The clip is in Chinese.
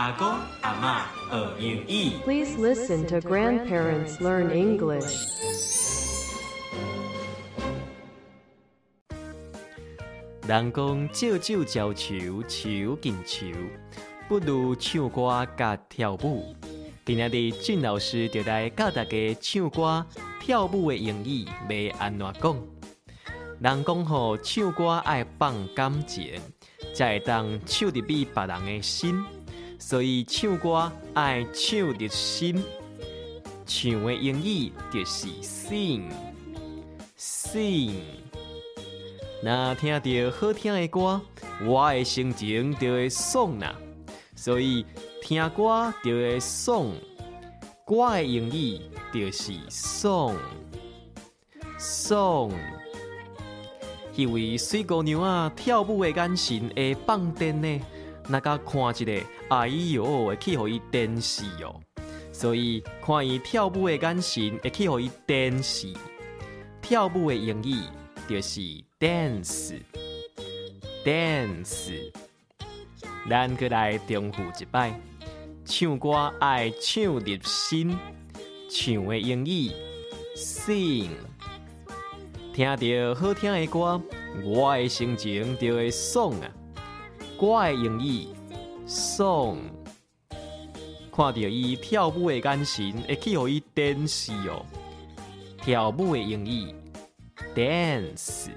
阿公阿妈学英语。Please listen to grandparents learn English 人讲借酒浇愁，愁更愁，不如唱歌甲跳舞。今仔日俊老师就来教大家唱歌、跳舞的英语要安怎讲。人讲吼，唱歌爱放感情，才会当唱入比别人的心。所以唱歌爱唱入心，唱的英语就是 sing，sing。若听到好听的歌，我的心情就会爽啦。所以听歌就会爽，歌的英语就是 song song。迄位水姑娘啊，跳舞的眼神会放电呢，那甲看一个，哎哟，会去互伊电视哦。所以看伊跳舞的眼神会去互伊电视。跳舞的英语就是 dance，dance。咱过来重复一摆，唱歌爱唱入心，唱的英语 sing。听到好听的歌，我的心情就会爽啊！歌的英语 song，看到伊跳舞的眼神，会去互伊电视哦。跳舞的英语 dance。